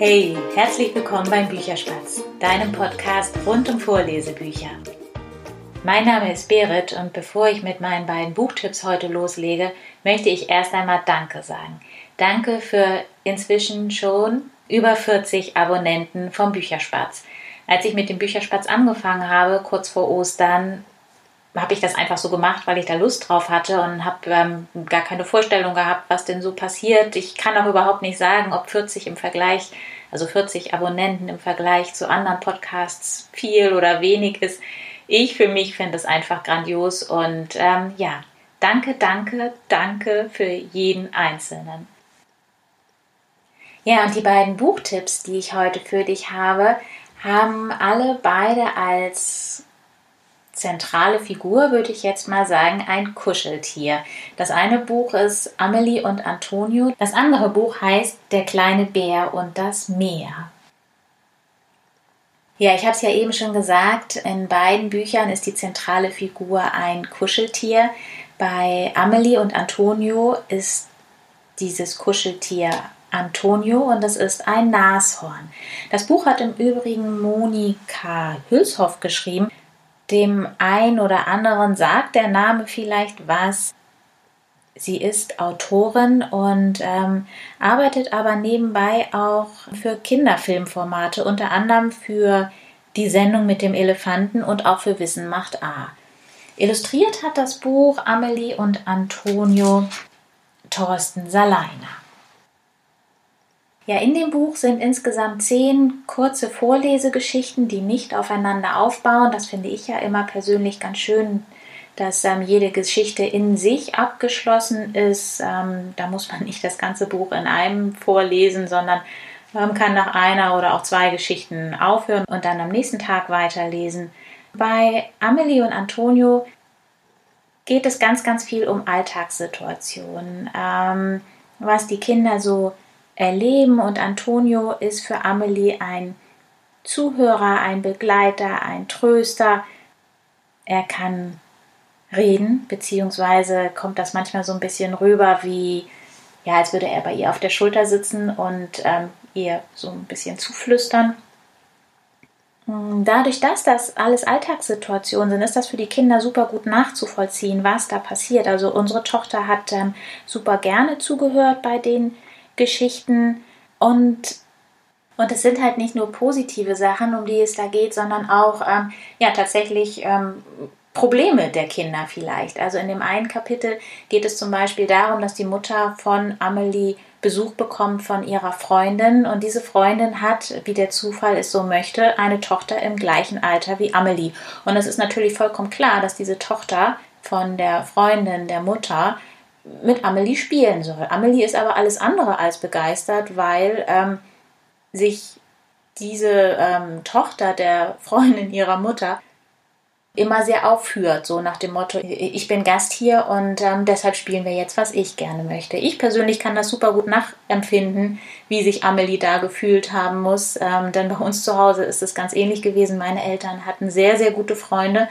Hey, herzlich willkommen beim Bücherspatz, deinem Podcast rund um Vorlesebücher. Mein Name ist Berit und bevor ich mit meinen beiden Buchtipps heute loslege, möchte ich erst einmal Danke sagen. Danke für inzwischen schon über 40 Abonnenten vom Bücherspatz. Als ich mit dem Bücherspatz angefangen habe, kurz vor Ostern, habe ich das einfach so gemacht, weil ich da Lust drauf hatte und habe ähm, gar keine Vorstellung gehabt, was denn so passiert. Ich kann auch überhaupt nicht sagen, ob 40 im Vergleich, also 40 Abonnenten im Vergleich zu anderen Podcasts viel oder wenig ist. Ich für mich finde es einfach grandios und ähm, ja, danke, danke, danke für jeden Einzelnen. Ja, und die beiden Buchtipps, die ich heute für dich habe, haben alle beide als zentrale Figur, würde ich jetzt mal sagen, ein Kuscheltier. Das eine Buch ist Amelie und Antonio. Das andere Buch heißt Der kleine Bär und das Meer. Ja, ich habe es ja eben schon gesagt, in beiden Büchern ist die zentrale Figur ein Kuscheltier. Bei Amelie und Antonio ist dieses Kuscheltier Antonio und das ist ein Nashorn. Das Buch hat im Übrigen Monika Hülshoff geschrieben. Dem ein oder anderen sagt der Name vielleicht was. Sie ist Autorin und ähm, arbeitet aber nebenbei auch für Kinderfilmformate, unter anderem für die Sendung mit dem Elefanten und auch für Wissen macht A. Illustriert hat das Buch Amelie und Antonio Thorsten Saleiner. Ja, in dem Buch sind insgesamt zehn kurze Vorlesegeschichten, die nicht aufeinander aufbauen. Das finde ich ja immer persönlich ganz schön, dass ähm, jede Geschichte in sich abgeschlossen ist. Ähm, da muss man nicht das ganze Buch in einem vorlesen, sondern man kann nach einer oder auch zwei Geschichten aufhören und dann am nächsten Tag weiterlesen. Bei Amelie und Antonio geht es ganz, ganz viel um Alltagssituationen, ähm, was die Kinder so erleben und Antonio ist für Amelie ein Zuhörer, ein Begleiter, ein Tröster. Er kann reden, beziehungsweise kommt das manchmal so ein bisschen rüber wie, ja, als würde er bei ihr auf der Schulter sitzen und ähm, ihr so ein bisschen zuflüstern. Hm, dadurch, dass das alles Alltagssituationen sind, ist das für die Kinder super gut nachzuvollziehen, was da passiert. Also unsere Tochter hat ähm, super gerne zugehört bei den Geschichten und und es sind halt nicht nur positive Sachen, um die es da geht, sondern auch ähm, ja tatsächlich ähm, Probleme der Kinder vielleicht. Also in dem einen Kapitel geht es zum Beispiel darum, dass die Mutter von Amelie Besuch bekommt von ihrer Freundin und diese Freundin hat, wie der Zufall es so möchte, eine Tochter im gleichen Alter wie Amelie. Und es ist natürlich vollkommen klar, dass diese Tochter von der Freundin der Mutter mit Amelie spielen soll. Amelie ist aber alles andere als begeistert, weil ähm, sich diese ähm, Tochter der Freundin ihrer Mutter immer sehr aufführt, so nach dem Motto, ich bin Gast hier und ähm, deshalb spielen wir jetzt, was ich gerne möchte. Ich persönlich kann das super gut nachempfinden, wie sich Amelie da gefühlt haben muss, ähm, denn bei uns zu Hause ist es ganz ähnlich gewesen. Meine Eltern hatten sehr, sehr gute Freunde,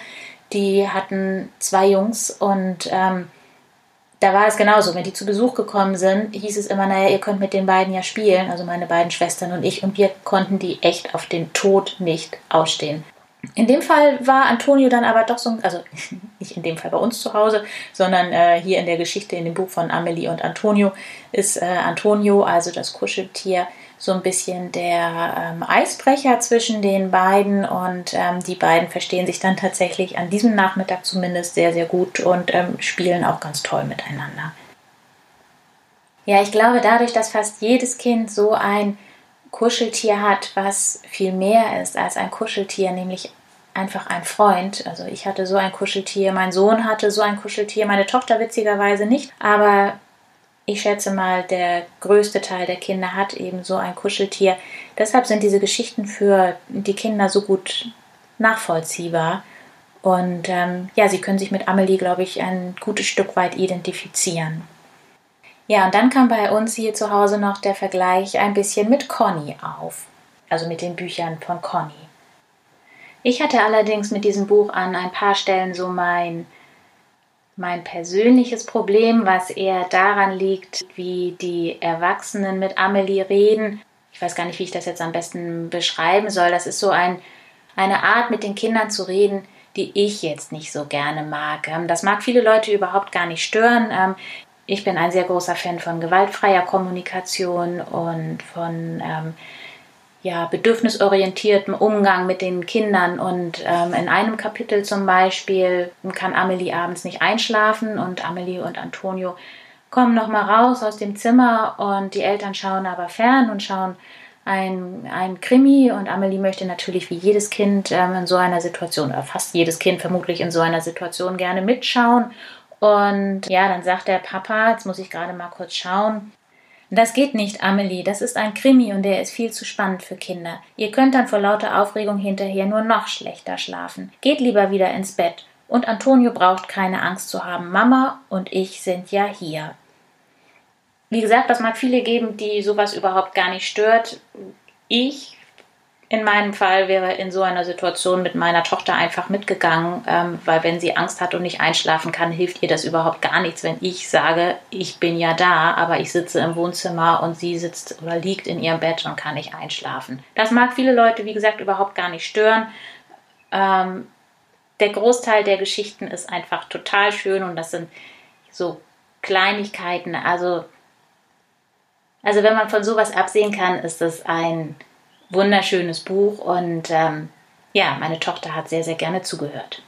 die hatten zwei Jungs und ähm, da war es genauso. Wenn die zu Besuch gekommen sind, hieß es immer, naja, ihr könnt mit den beiden ja spielen, also meine beiden Schwestern und ich, und wir konnten die echt auf den Tod nicht ausstehen. In dem Fall war Antonio dann aber doch so, also nicht in dem Fall bei uns zu Hause, sondern äh, hier in der Geschichte, in dem Buch von Amelie und Antonio, ist äh, Antonio, also das Kuscheltier, so ein bisschen der ähm, Eisbrecher zwischen den beiden und ähm, die beiden verstehen sich dann tatsächlich an diesem Nachmittag zumindest sehr, sehr gut und ähm, spielen auch ganz toll miteinander. Ja, ich glaube, dadurch, dass fast jedes Kind so ein Kuscheltier hat, was viel mehr ist als ein Kuscheltier, nämlich einfach ein Freund. Also ich hatte so ein Kuscheltier, mein Sohn hatte so ein Kuscheltier, meine Tochter witzigerweise nicht, aber ich schätze mal, der größte Teil der Kinder hat eben so ein Kuscheltier. Deshalb sind diese Geschichten für die Kinder so gut nachvollziehbar. Und ähm, ja, sie können sich mit Amelie, glaube ich, ein gutes Stück weit identifizieren. Ja, und dann kam bei uns hier zu Hause noch der Vergleich ein bisschen mit Conny auf. Also mit den Büchern von Conny. Ich hatte allerdings mit diesem Buch an ein paar Stellen so mein mein persönliches Problem, was eher daran liegt, wie die Erwachsenen mit Amelie reden. ich weiß gar nicht, wie ich das jetzt am besten beschreiben soll. Das ist so ein, eine Art, mit den Kindern zu reden, die ich jetzt nicht so gerne mag. Ähm, das mag viele Leute überhaupt gar nicht stören. Ähm, ich bin ein sehr großer Fan von gewaltfreier Kommunikation und von ähm, ja, bedürfnisorientiertem Umgang mit den Kindern. Und ähm, in einem Kapitel zum Beispiel kann Amelie abends nicht einschlafen und Amelie und Antonio kommen nochmal raus aus dem Zimmer und die Eltern schauen aber fern und schauen ein, ein Krimi und Amelie möchte natürlich wie jedes Kind ähm, in so einer Situation, oder fast jedes Kind vermutlich in so einer Situation gerne mitschauen. Und ja, dann sagt der Papa, jetzt muss ich gerade mal kurz schauen, das geht nicht, Amelie. Das ist ein Krimi und der ist viel zu spannend für Kinder. Ihr könnt dann vor lauter Aufregung hinterher nur noch schlechter schlafen. Geht lieber wieder ins Bett. Und Antonio braucht keine Angst zu haben. Mama und ich sind ja hier. Wie gesagt, das mag viele geben, die sowas überhaupt gar nicht stört. Ich in meinem Fall wäre in so einer Situation mit meiner Tochter einfach mitgegangen, ähm, weil wenn sie Angst hat und nicht einschlafen kann, hilft ihr das überhaupt gar nichts, wenn ich sage, ich bin ja da, aber ich sitze im Wohnzimmer und sie sitzt oder liegt in ihrem Bett und kann nicht einschlafen. Das mag viele Leute, wie gesagt, überhaupt gar nicht stören. Ähm, der Großteil der Geschichten ist einfach total schön und das sind so Kleinigkeiten. Also, also wenn man von sowas absehen kann, ist das ein wunderschönes Buch und ähm, ja, meine Tochter hat sehr, sehr gerne zugehört.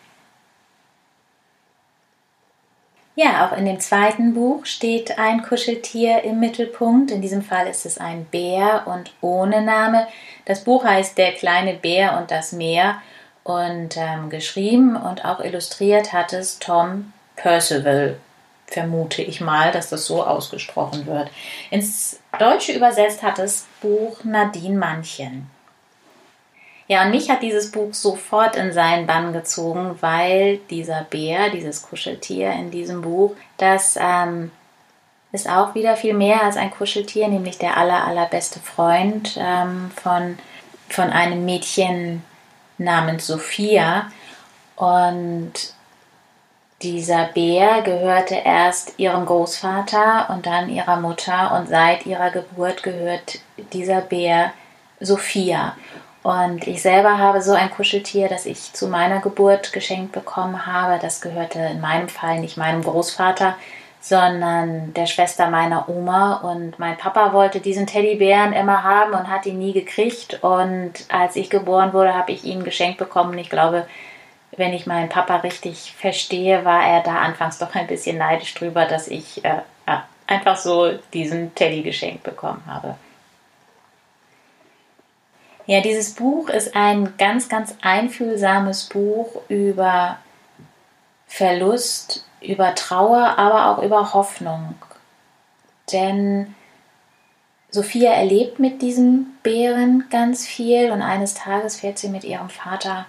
Ja, auch in dem zweiten Buch steht ein Kuscheltier im Mittelpunkt. In diesem Fall ist es ein Bär und ohne Name. Das Buch heißt Der kleine Bär und das Meer und ähm, geschrieben und auch illustriert hat es Tom Percival vermute ich mal, dass das so ausgesprochen wird. Ins Deutsche übersetzt hat das Buch Nadine Manchen. Ja, und mich hat dieses Buch sofort in seinen Bann gezogen, weil dieser Bär, dieses Kuscheltier in diesem Buch, das ähm, ist auch wieder viel mehr als ein Kuscheltier, nämlich der aller, allerbeste Freund ähm, von, von einem Mädchen namens Sophia. Und dieser Bär gehörte erst ihrem Großvater und dann ihrer Mutter und seit ihrer Geburt gehört dieser Bär Sophia. Und ich selber habe so ein Kuscheltier, das ich zu meiner Geburt geschenkt bekommen habe. Das gehörte in meinem Fall nicht meinem Großvater, sondern der Schwester meiner Oma. Und mein Papa wollte diesen Teddybären immer haben und hat ihn nie gekriegt. Und als ich geboren wurde, habe ich ihn geschenkt bekommen. Ich glaube, wenn ich meinen Papa richtig verstehe, war er da anfangs doch ein bisschen neidisch drüber, dass ich äh, einfach so diesen Teddy geschenkt bekommen habe. Ja, dieses Buch ist ein ganz, ganz einfühlsames Buch über Verlust, über Trauer, aber auch über Hoffnung. Denn Sophia erlebt mit diesem Bären ganz viel und eines Tages fährt sie mit ihrem Vater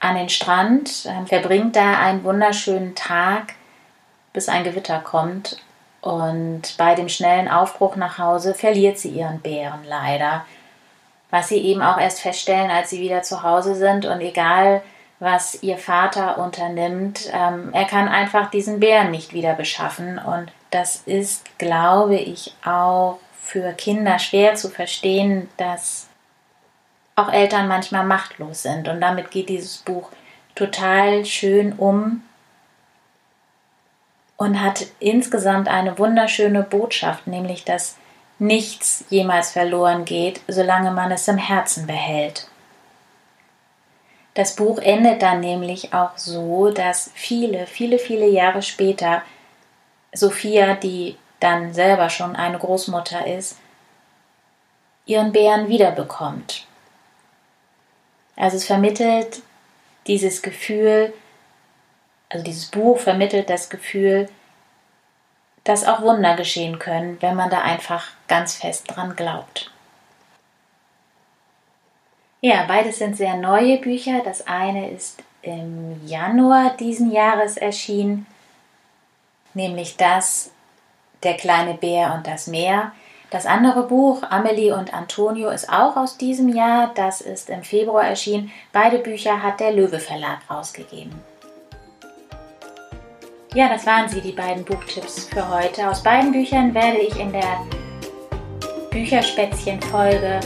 an den Strand, ähm, verbringt da einen wunderschönen Tag, bis ein Gewitter kommt. Und bei dem schnellen Aufbruch nach Hause verliert sie ihren Bären leider. Was sie eben auch erst feststellen, als sie wieder zu Hause sind. Und egal, was ihr Vater unternimmt, ähm, er kann einfach diesen Bären nicht wieder beschaffen. Und das ist, glaube ich, auch für Kinder schwer zu verstehen, dass auch Eltern manchmal machtlos sind. Und damit geht dieses Buch total schön um und hat insgesamt eine wunderschöne Botschaft, nämlich dass nichts jemals verloren geht, solange man es im Herzen behält. Das Buch endet dann nämlich auch so, dass viele, viele, viele Jahre später Sophia, die dann selber schon eine Großmutter ist, ihren Bären wiederbekommt. Also es vermittelt dieses Gefühl, also dieses Buch vermittelt das Gefühl, dass auch Wunder geschehen können, wenn man da einfach ganz fest dran glaubt. Ja, beides sind sehr neue Bücher. Das eine ist im Januar diesen Jahres erschienen, nämlich das Der kleine Bär und das Meer. Das andere Buch, Amelie und Antonio, ist auch aus diesem Jahr. Das ist im Februar erschienen. Beide Bücher hat der Löwe Verlag rausgegeben. Ja, das waren sie, die beiden Buchtipps für heute. Aus beiden Büchern werde ich in der Bücherspätzchen-Folge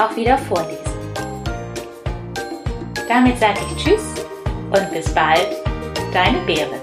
auch wieder vorlesen. Damit sage ich Tschüss und bis bald, deine Berit.